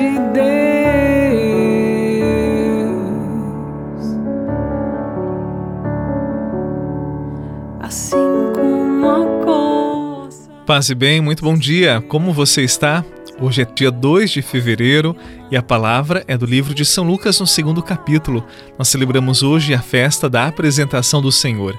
de Deus. Assim como a coça. Paz e bem, muito bom dia. Como você está? Hoje é dia 2 de fevereiro e a palavra é do livro de São Lucas, no segundo capítulo. Nós celebramos hoje a festa da apresentação do Senhor.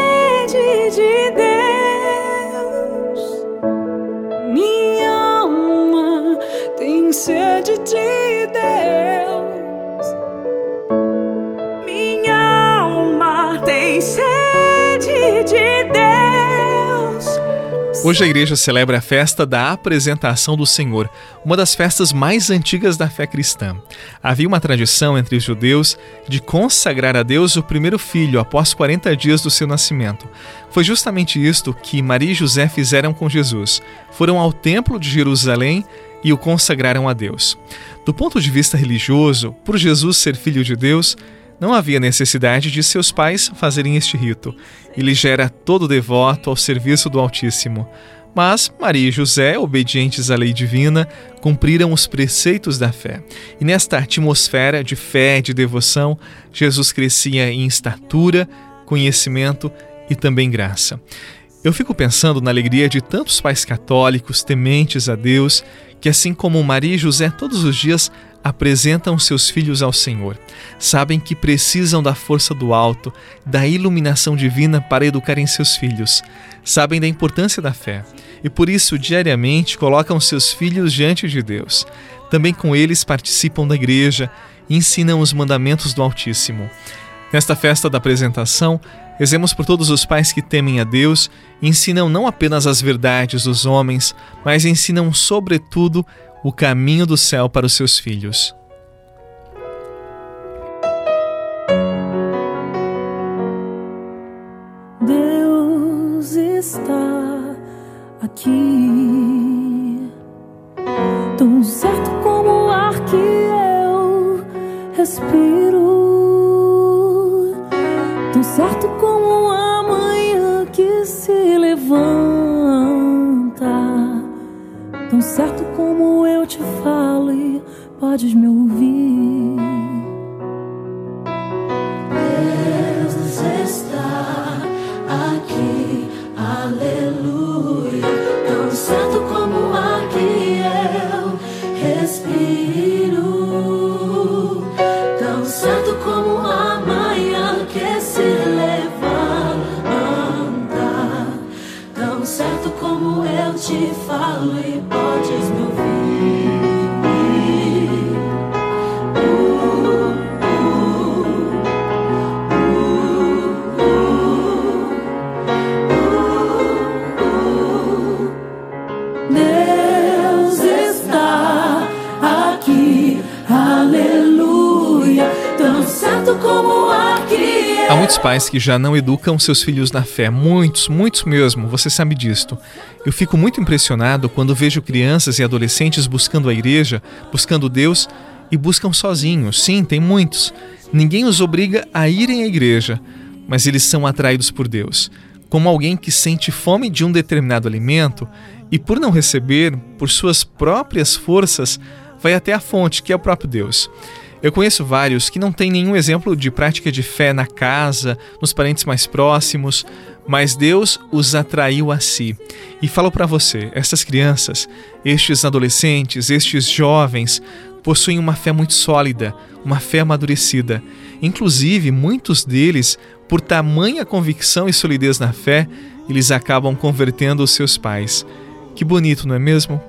céu. sede Hoje a igreja celebra a festa da apresentação do Senhor, uma das festas mais antigas da fé cristã. Havia uma tradição entre os judeus de consagrar a Deus o primeiro filho após 40 dias do seu nascimento. Foi justamente isto que Maria e José fizeram com Jesus. Foram ao templo de Jerusalém e o consagraram a Deus. Do ponto de vista religioso, por Jesus ser filho de Deus, não havia necessidade de seus pais fazerem este rito. Ele já era todo devoto ao serviço do Altíssimo. Mas Maria e José, obedientes à lei divina, cumpriram os preceitos da fé. E nesta atmosfera de fé e de devoção, Jesus crescia em estatura, conhecimento e também graça. Eu fico pensando na alegria de tantos pais católicos tementes a Deus que, assim como Maria e José todos os dias apresentam seus filhos ao Senhor. Sabem que precisam da força do alto, da iluminação divina para educarem seus filhos. Sabem da importância da fé e por isso diariamente colocam seus filhos diante de Deus. Também com eles participam da igreja e ensinam os mandamentos do Altíssimo. Nesta festa da apresentação, rezemos por todos os pais que temem a Deus ensinam não apenas as verdades dos homens, mas ensinam, sobretudo, o caminho do céu para os seus filhos. Deus está aqui, tão certo como o ar que eu respiro. Tão certo como a manhã que se levanta, tão certo como eu te falo e podes me ouvir. Aleluia, tão certo como aqui. Há muitos pais que já não educam seus filhos na fé, muitos, muitos mesmo, você sabe disto. Eu fico muito impressionado quando vejo crianças e adolescentes buscando a igreja, buscando Deus e buscam sozinhos. Sim, tem muitos. Ninguém os obriga a irem à igreja, mas eles são atraídos por Deus. Como alguém que sente fome de um determinado alimento e, por não receber, por suas próprias forças, vai até a fonte, que é o próprio Deus. Eu conheço vários que não têm nenhum exemplo de prática de fé na casa, nos parentes mais próximos, mas Deus os atraiu a si. E falo para você, essas crianças, estes adolescentes, estes jovens, possuem uma fé muito sólida, uma fé amadurecida. Inclusive, muitos deles, por tamanha convicção e solidez na fé, eles acabam convertendo os seus pais. Que bonito, não é mesmo?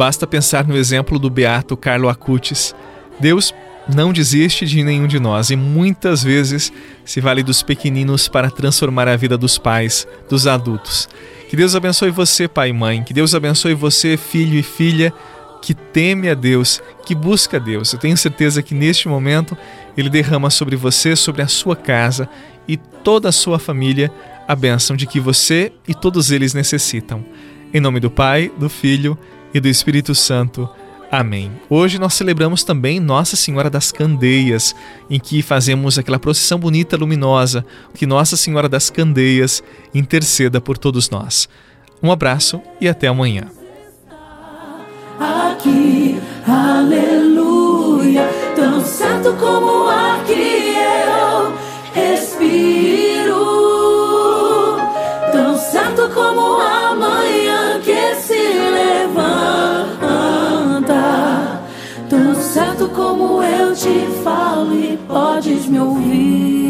Basta pensar no exemplo do beato Carlo Acutis. Deus não desiste de nenhum de nós e muitas vezes se vale dos pequeninos para transformar a vida dos pais, dos adultos. Que Deus abençoe você, pai e mãe. Que Deus abençoe você, filho e filha, que teme a Deus, que busca a Deus. Eu tenho certeza que neste momento Ele derrama sobre você, sobre a sua casa e toda a sua família a bênção de que você e todos eles necessitam. Em nome do Pai, do Filho e do Espírito Santo. Amém. Hoje nós celebramos também Nossa Senhora das Candeias, em que fazemos aquela procissão bonita, luminosa, que Nossa Senhora das Candeias interceda por todos nós. Um abraço e até amanhã. Aqui, aleluia, tão certo como o eu te falo e podes me ouvir.